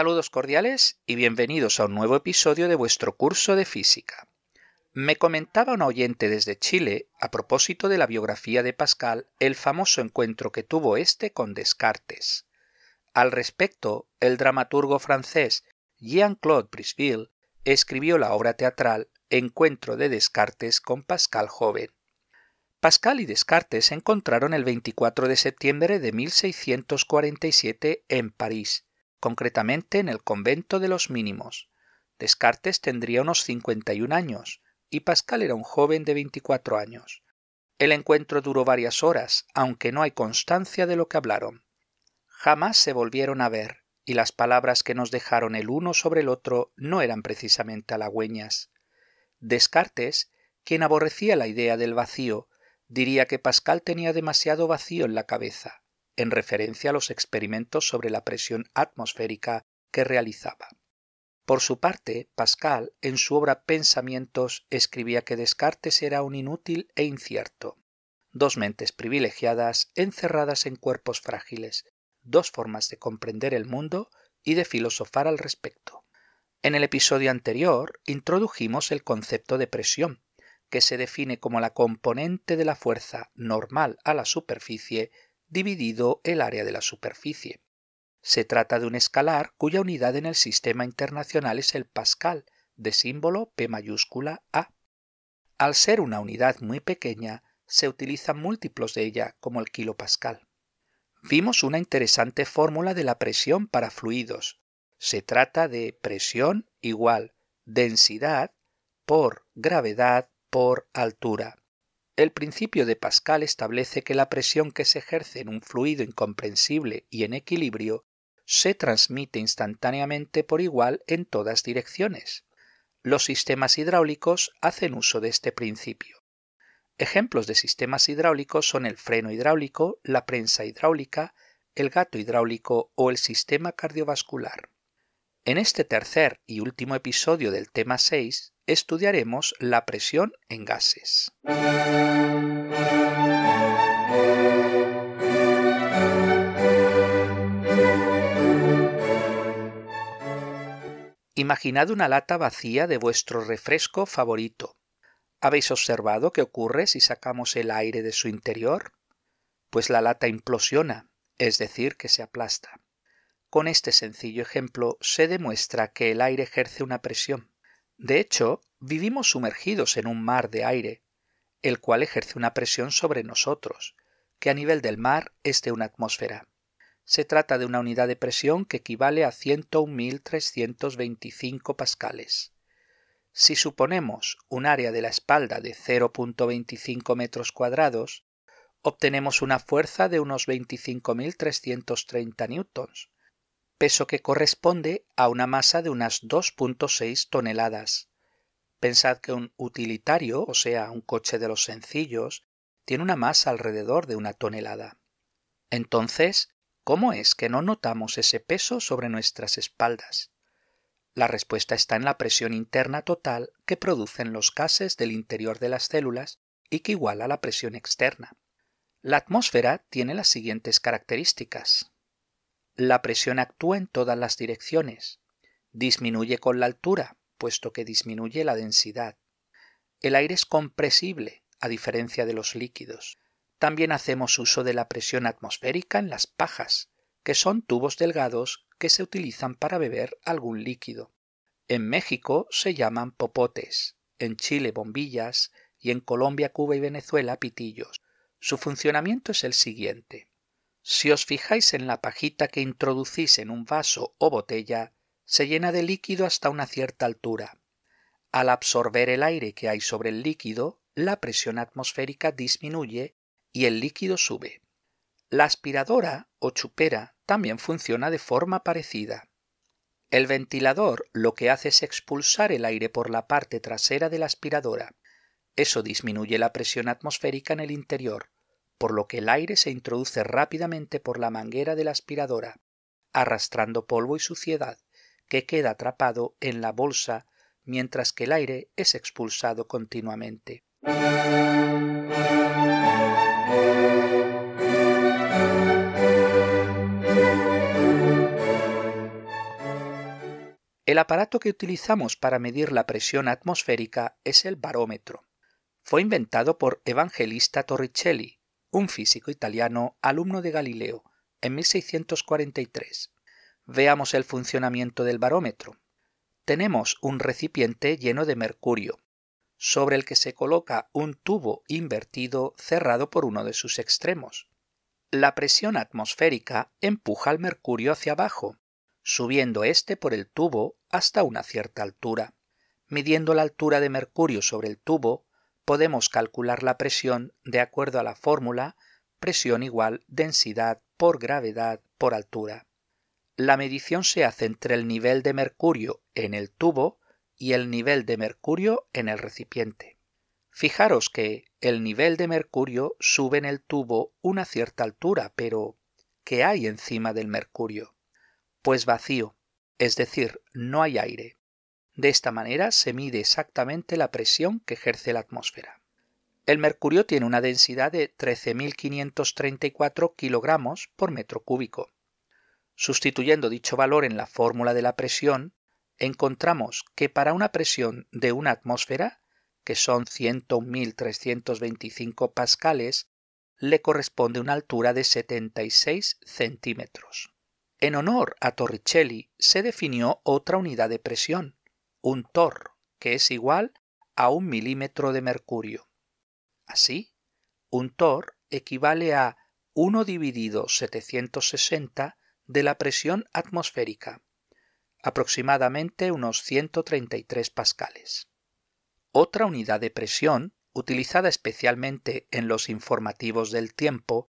Saludos cordiales y bienvenidos a un nuevo episodio de vuestro curso de física. Me comentaba un oyente desde Chile, a propósito de la biografía de Pascal, el famoso encuentro que tuvo éste con Descartes. Al respecto, el dramaturgo francés Jean-Claude Brisville escribió la obra teatral Encuentro de Descartes con Pascal joven. Pascal y Descartes se encontraron el 24 de septiembre de 1647 en París, concretamente en el convento de los mínimos. Descartes tendría unos 51 años y Pascal era un joven de 24 años. El encuentro duró varias horas, aunque no hay constancia de lo que hablaron. Jamás se volvieron a ver, y las palabras que nos dejaron el uno sobre el otro no eran precisamente halagüeñas. Descartes, quien aborrecía la idea del vacío, diría que Pascal tenía demasiado vacío en la cabeza, en referencia a los experimentos sobre la presión atmosférica que realizaba. Por su parte, Pascal, en su obra Pensamientos, escribía que Descartes era un inútil e incierto. Dos mentes privilegiadas encerradas en cuerpos frágiles, dos formas de comprender el mundo y de filosofar al respecto. En el episodio anterior introdujimos el concepto de presión, que se define como la componente de la fuerza normal a la superficie dividido el área de la superficie. Se trata de un escalar cuya unidad en el sistema internacional es el pascal, de símbolo P mayúscula A. Al ser una unidad muy pequeña, se utilizan múltiplos de ella, como el kilopascal. Vimos una interesante fórmula de la presión para fluidos. Se trata de presión igual densidad por gravedad por altura. El principio de Pascal establece que la presión que se ejerce en un fluido incomprensible y en equilibrio se transmite instantáneamente por igual en todas direcciones. Los sistemas hidráulicos hacen uso de este principio. Ejemplos de sistemas hidráulicos son el freno hidráulico, la prensa hidráulica, el gato hidráulico o el sistema cardiovascular. En este tercer y último episodio del tema 6 estudiaremos la presión en gases. Imaginad una lata vacía de vuestro refresco favorito. ¿Habéis observado qué ocurre si sacamos el aire de su interior? Pues la lata implosiona, es decir, que se aplasta. Con este sencillo ejemplo se demuestra que el aire ejerce una presión. De hecho, vivimos sumergidos en un mar de aire, el cual ejerce una presión sobre nosotros, que a nivel del mar es de una atmósfera. Se trata de una unidad de presión que equivale a 101.325 pascales. Si suponemos un área de la espalda de 0.25 metros cuadrados, obtenemos una fuerza de unos 25.330 newtons, peso que corresponde a una masa de unas 2.6 toneladas. Pensad que un utilitario, o sea, un coche de los sencillos, tiene una masa alrededor de una tonelada. Entonces, ¿Cómo es que no notamos ese peso sobre nuestras espaldas? La respuesta está en la presión interna total que producen los gases del interior de las células y que iguala la presión externa. La atmósfera tiene las siguientes características. La presión actúa en todas las direcciones. Disminuye con la altura, puesto que disminuye la densidad. El aire es compresible, a diferencia de los líquidos. También hacemos uso de la presión atmosférica en las pajas, que son tubos delgados que se utilizan para beber algún líquido. En México se llaman popotes, en Chile bombillas y en Colombia, Cuba y Venezuela pitillos. Su funcionamiento es el siguiente. Si os fijáis en la pajita que introducís en un vaso o botella, se llena de líquido hasta una cierta altura. Al absorber el aire que hay sobre el líquido, la presión atmosférica disminuye y el líquido sube. La aspiradora o chupera también funciona de forma parecida. El ventilador lo que hace es expulsar el aire por la parte trasera de la aspiradora. Eso disminuye la presión atmosférica en el interior, por lo que el aire se introduce rápidamente por la manguera de la aspiradora, arrastrando polvo y suciedad, que queda atrapado en la bolsa mientras que el aire es expulsado continuamente. El aparato que utilizamos para medir la presión atmosférica es el barómetro. Fue inventado por Evangelista Torricelli, un físico italiano alumno de Galileo, en 1643. Veamos el funcionamiento del barómetro. Tenemos un recipiente lleno de mercurio, sobre el que se coloca un tubo invertido cerrado por uno de sus extremos. La presión atmosférica empuja al mercurio hacia abajo, subiendo éste por el tubo hasta una cierta altura. Midiendo la altura de mercurio sobre el tubo, podemos calcular la presión de acuerdo a la fórmula presión igual densidad por gravedad por altura. La medición se hace entre el nivel de mercurio en el tubo y el nivel de mercurio en el recipiente. Fijaros que el nivel de mercurio sube en el tubo una cierta altura, pero ¿qué hay encima del mercurio? Pues vacío, es decir, no hay aire. De esta manera se mide exactamente la presión que ejerce la atmósfera. El mercurio tiene una densidad de 13.534 kilogramos por metro cúbico. Sustituyendo dicho valor en la fórmula de la presión, encontramos que para una presión de una atmósfera, que son 101.325 pascales, le corresponde una altura de 76 centímetros. En honor a Torricelli se definió otra unidad de presión, un tor, que es igual a un milímetro de mercurio. Así, un tor equivale a 1 dividido 760 de la presión atmosférica, aproximadamente unos 133 pascales. Otra unidad de presión, utilizada especialmente en los informativos del tiempo,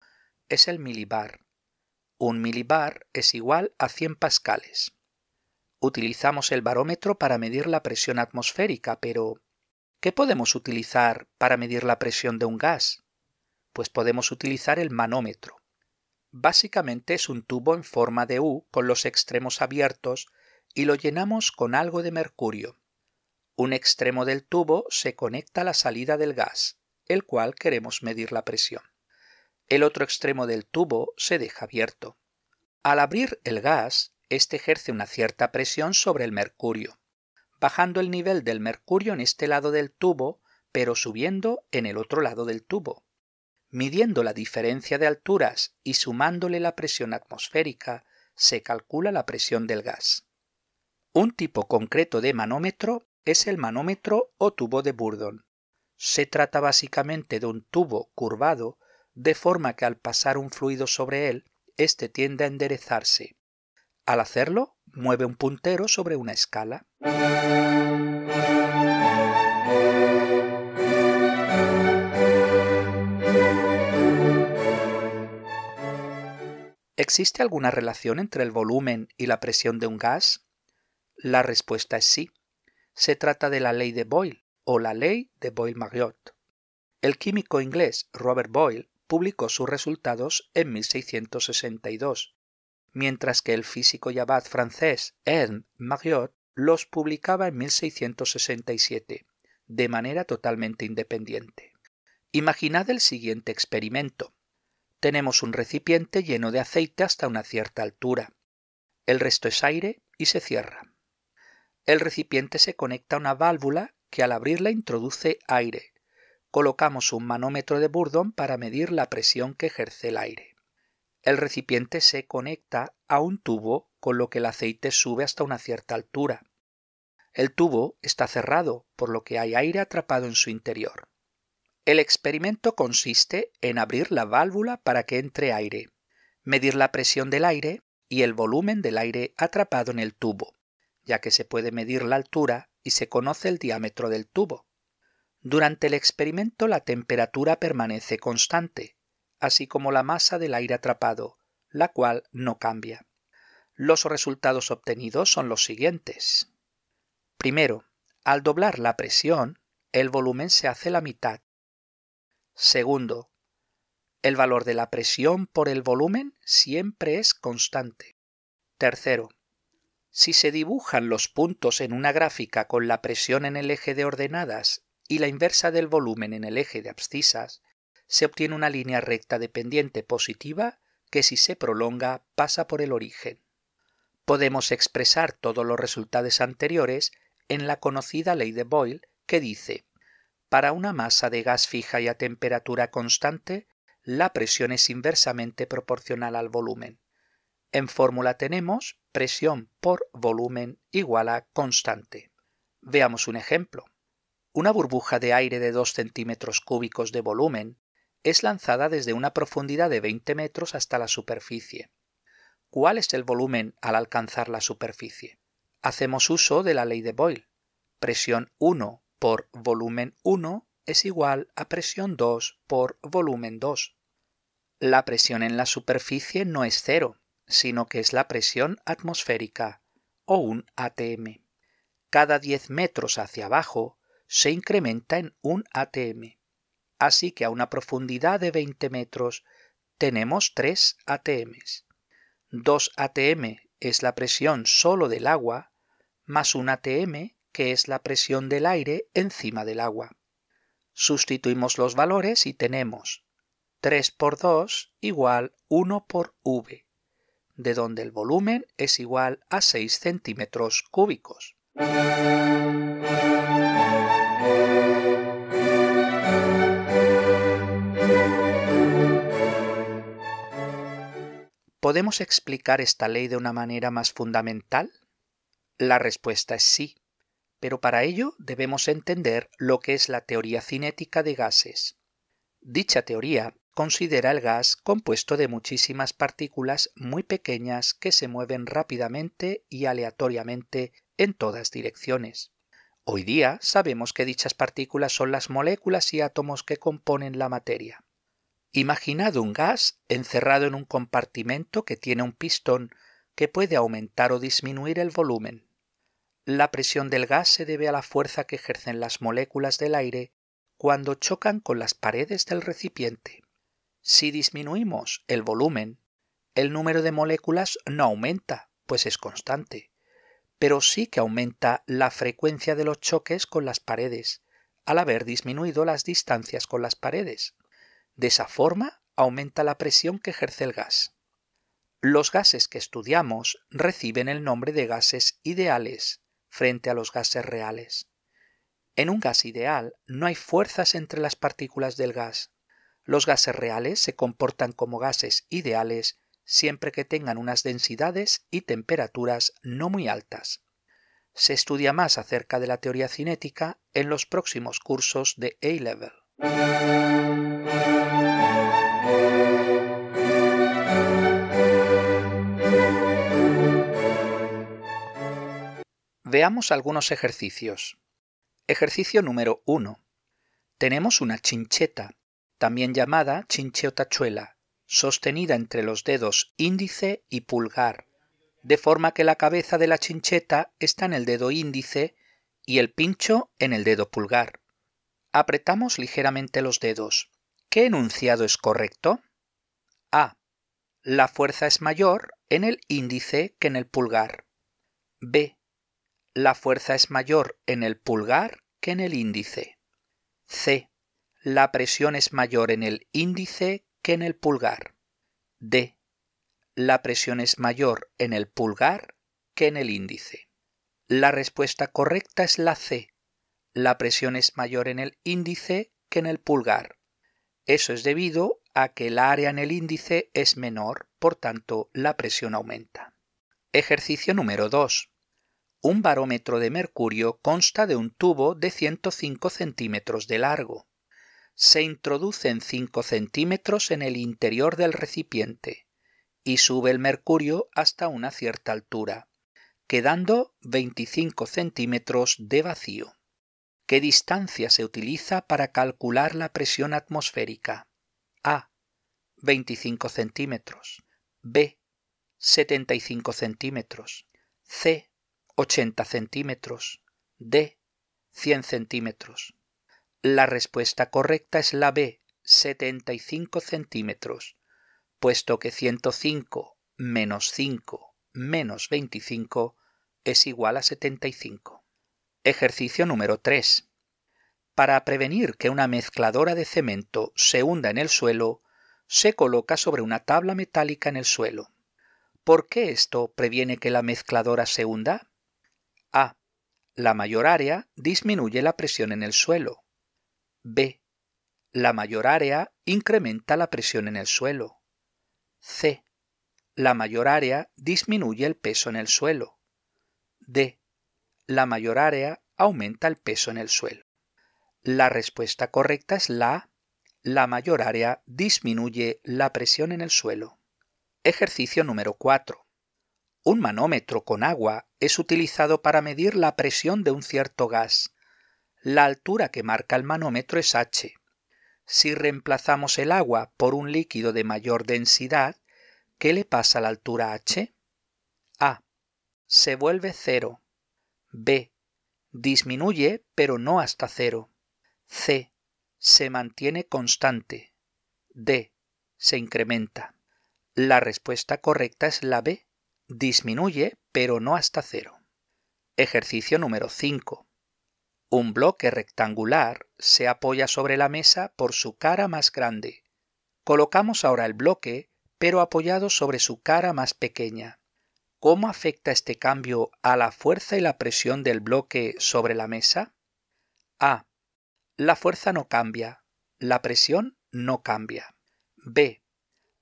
es el milibar. Un milibar es igual a 100 pascales. Utilizamos el barómetro para medir la presión atmosférica, pero ¿qué podemos utilizar para medir la presión de un gas? Pues podemos utilizar el manómetro. Básicamente es un tubo en forma de U con los extremos abiertos y lo llenamos con algo de mercurio. Un extremo del tubo se conecta a la salida del gas, el cual queremos medir la presión. El otro extremo del tubo se deja abierto. Al abrir el gas, este ejerce una cierta presión sobre el mercurio, bajando el nivel del mercurio en este lado del tubo, pero subiendo en el otro lado del tubo. Midiendo la diferencia de alturas y sumándole la presión atmosférica, se calcula la presión del gas. Un tipo concreto de manómetro es el manómetro o tubo de Burdon. Se trata básicamente de un tubo curvado, de forma que al pasar un fluido sobre él, éste tiende a enderezarse, al hacerlo, mueve un puntero sobre una escala. ¿Existe alguna relación entre el volumen y la presión de un gas? La respuesta es sí. Se trata de la ley de Boyle o la ley de Boyle-Marriott. El químico inglés Robert Boyle publicó sus resultados en 1662 mientras que el físico y abad francés Ernst Marriott los publicaba en 1667, de manera totalmente independiente. Imaginad el siguiente experimento. Tenemos un recipiente lleno de aceite hasta una cierta altura. El resto es aire y se cierra. El recipiente se conecta a una válvula que al abrirla introduce aire. Colocamos un manómetro de Burdon para medir la presión que ejerce el aire el recipiente se conecta a un tubo con lo que el aceite sube hasta una cierta altura. El tubo está cerrado, por lo que hay aire atrapado en su interior. El experimento consiste en abrir la válvula para que entre aire, medir la presión del aire y el volumen del aire atrapado en el tubo, ya que se puede medir la altura y se conoce el diámetro del tubo. Durante el experimento la temperatura permanece constante, así como la masa del aire atrapado, la cual no cambia. Los resultados obtenidos son los siguientes. Primero, al doblar la presión, el volumen se hace la mitad. Segundo, el valor de la presión por el volumen siempre es constante. Tercero, si se dibujan los puntos en una gráfica con la presión en el eje de ordenadas y la inversa del volumen en el eje de abscisas, se obtiene una línea recta de pendiente positiva que si se prolonga pasa por el origen. Podemos expresar todos los resultados anteriores en la conocida ley de Boyle que dice, para una masa de gas fija y a temperatura constante, la presión es inversamente proporcional al volumen. En fórmula tenemos presión por volumen igual a constante. Veamos un ejemplo. Una burbuja de aire de 2 centímetros cúbicos de volumen es lanzada desde una profundidad de 20 metros hasta la superficie. ¿Cuál es el volumen al alcanzar la superficie? Hacemos uso de la ley de Boyle. Presión 1 por volumen 1 es igual a presión 2 por volumen 2. La presión en la superficie no es cero, sino que es la presión atmosférica, o un ATM. Cada 10 metros hacia abajo se incrementa en un ATM. Así que a una profundidad de 20 metros tenemos 3 ATMs. 2 ATM es la presión solo del agua, más un ATM que es la presión del aire encima del agua. Sustituimos los valores y tenemos 3 por 2 igual 1 por V, de donde el volumen es igual a 6 centímetros cúbicos. ¿Podemos explicar esta ley de una manera más fundamental? La respuesta es sí pero para ello debemos entender lo que es la teoría cinética de gases. Dicha teoría considera el gas compuesto de muchísimas partículas muy pequeñas que se mueven rápidamente y aleatoriamente en todas direcciones. Hoy día sabemos que dichas partículas son las moléculas y átomos que componen la materia. Imaginad un gas encerrado en un compartimento que tiene un pistón que puede aumentar o disminuir el volumen. La presión del gas se debe a la fuerza que ejercen las moléculas del aire cuando chocan con las paredes del recipiente. Si disminuimos el volumen, el número de moléculas no aumenta, pues es constante, pero sí que aumenta la frecuencia de los choques con las paredes, al haber disminuido las distancias con las paredes. De esa forma aumenta la presión que ejerce el gas. Los gases que estudiamos reciben el nombre de gases ideales, frente a los gases reales. En un gas ideal no hay fuerzas entre las partículas del gas. Los gases reales se comportan como gases ideales siempre que tengan unas densidades y temperaturas no muy altas. Se estudia más acerca de la teoría cinética en los próximos cursos de A-Level. Veamos algunos ejercicios. Ejercicio número 1. Tenemos una chincheta, también llamada chinche o tachuela, sostenida entre los dedos índice y pulgar, de forma que la cabeza de la chincheta está en el dedo índice y el pincho en el dedo pulgar. Apretamos ligeramente los dedos. ¿Qué enunciado es correcto? A. La fuerza es mayor en el índice que en el pulgar. B la fuerza es mayor en el pulgar que en el índice. C. La presión es mayor en el índice que en el pulgar. D. La presión es mayor en el pulgar que en el índice. La respuesta correcta es la C. La presión es mayor en el índice que en el pulgar. Eso es debido a que el área en el índice es menor, por tanto la presión aumenta. Ejercicio número 2. Un barómetro de mercurio consta de un tubo de 105 centímetros de largo. Se introducen 5 centímetros en el interior del recipiente y sube el mercurio hasta una cierta altura, quedando 25 centímetros de vacío. ¿Qué distancia se utiliza para calcular la presión atmosférica? A. 25 centímetros. B. 75 centímetros. C. 80 centímetros, D 100 centímetros. La respuesta correcta es la B, 75 centímetros, puesto que 105 menos 5 menos 25 es igual a 75. Ejercicio número 3. Para prevenir que una mezcladora de cemento se hunda en el suelo, se coloca sobre una tabla metálica en el suelo. ¿Por qué esto previene que la mezcladora se hunda? A. La mayor área disminuye la presión en el suelo. B. La mayor área incrementa la presión en el suelo. C. La mayor área disminuye el peso en el suelo. D. La mayor área aumenta el peso en el suelo. La respuesta correcta es la. La mayor área disminuye la presión en el suelo. Ejercicio número 4. Un manómetro con agua es utilizado para medir la presión de un cierto gas. La altura que marca el manómetro es h. Si reemplazamos el agua por un líquido de mayor densidad, ¿qué le pasa a la altura h? A. Se vuelve cero. B. Disminuye, pero no hasta cero. C. Se mantiene constante. D. Se incrementa. La respuesta correcta es la B. Disminuye, pero no hasta cero. Ejercicio número 5. Un bloque rectangular se apoya sobre la mesa por su cara más grande. Colocamos ahora el bloque, pero apoyado sobre su cara más pequeña. ¿Cómo afecta este cambio a la fuerza y la presión del bloque sobre la mesa? A. La fuerza no cambia. La presión no cambia. B.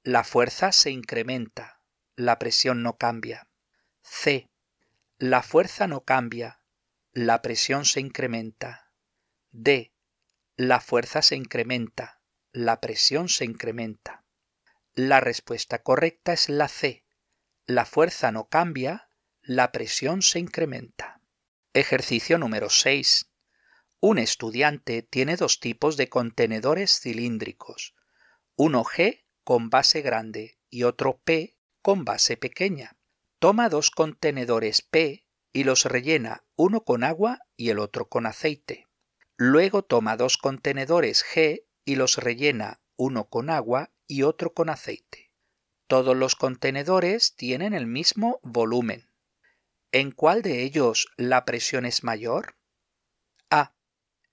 La fuerza se incrementa, la presión no cambia. C. La fuerza no cambia, la presión se incrementa. D. La fuerza se incrementa, la presión se incrementa. La respuesta correcta es la C. La fuerza no cambia, la presión se incrementa. Ejercicio número 6. Un estudiante tiene dos tipos de contenedores cilíndricos, uno G con base grande y otro P con base pequeña. Toma dos contenedores P y los rellena uno con agua y el otro con aceite. Luego toma dos contenedores G y los rellena uno con agua y otro con aceite. Todos los contenedores tienen el mismo volumen. ¿En cuál de ellos la presión es mayor? A.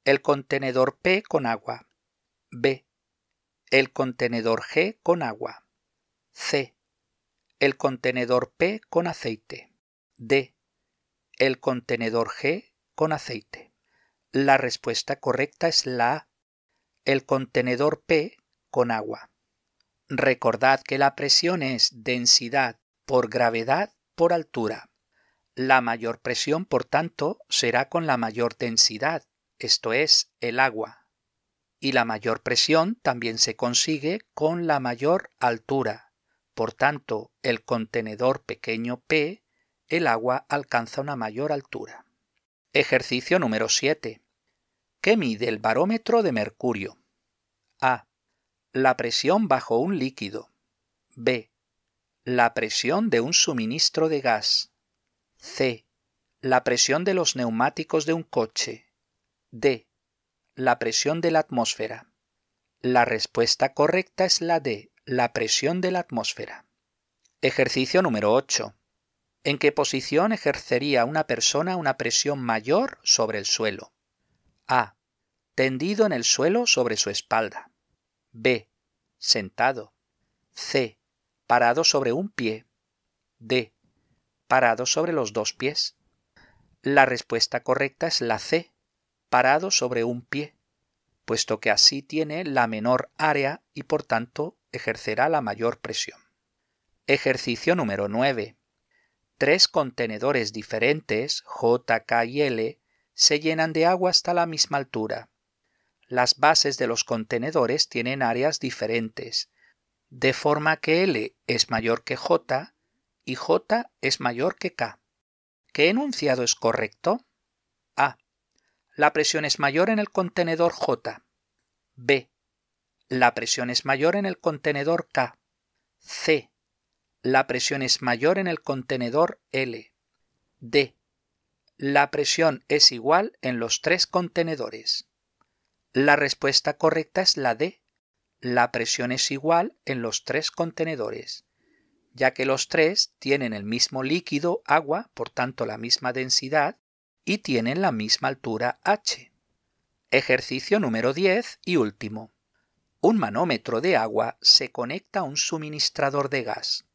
El contenedor P con agua. B el contenedor G con agua. C. El contenedor P con aceite. D. El contenedor G con aceite. La respuesta correcta es la A. El contenedor P con agua. Recordad que la presión es densidad por gravedad por altura. La mayor presión, por tanto, será con la mayor densidad, esto es, el agua y la mayor presión también se consigue con la mayor altura. Por tanto, el contenedor pequeño P, el agua alcanza una mayor altura. Ejercicio número 7. ¿Qué mide el barómetro de mercurio? A. La presión bajo un líquido. B. La presión de un suministro de gas. C. La presión de los neumáticos de un coche. D la presión de la atmósfera. La respuesta correcta es la de la presión de la atmósfera. Ejercicio número 8. ¿En qué posición ejercería una persona una presión mayor sobre el suelo? A. Tendido en el suelo sobre su espalda. B. Sentado. C. Parado sobre un pie. D. Parado sobre los dos pies. La respuesta correcta es la C parado sobre un pie, puesto que así tiene la menor área y por tanto ejercerá la mayor presión. Ejercicio número 9. Tres contenedores diferentes, J, K y L, se llenan de agua hasta la misma altura. Las bases de los contenedores tienen áreas diferentes, de forma que L es mayor que J y J es mayor que K. ¿Qué enunciado es correcto? A. La presión es mayor en el contenedor J. B. La presión es mayor en el contenedor K. C. La presión es mayor en el contenedor L. D. La presión es igual en los tres contenedores. La respuesta correcta es la D. La presión es igual en los tres contenedores, ya que los tres tienen el mismo líquido, agua, por tanto la misma densidad, y tienen la misma altura h. Ejercicio número 10 y último. Un manómetro de agua se conecta a un suministrador de gas.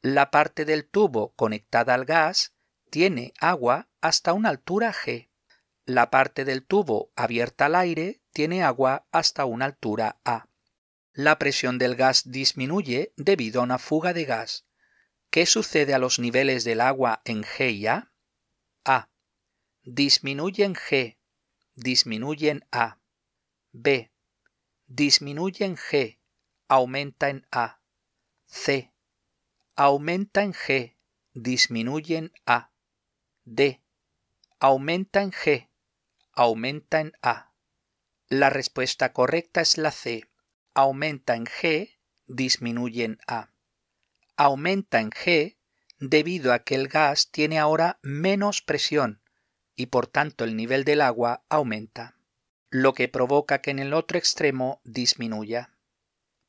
La parte del tubo conectada al gas tiene agua hasta una altura G. La parte del tubo abierta al aire tiene agua hasta una altura A. La presión del gas disminuye debido a una fuga de gas. ¿Qué sucede a los niveles del agua en G y A? A. Disminuye en G, disminuye en A. B. Disminuye en G, aumenta en A. C. Aumenta en G, disminuye en A. D. Aumenta en G, aumenta en A. La respuesta correcta es la C. Aumenta en G, disminuye en A. Aumenta en G debido a que el gas tiene ahora menos presión y por tanto el nivel del agua aumenta lo que provoca que en el otro extremo disminuya.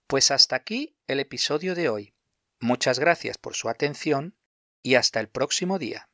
Pues hasta aquí el episodio de hoy. Muchas gracias por su atención y hasta el próximo día.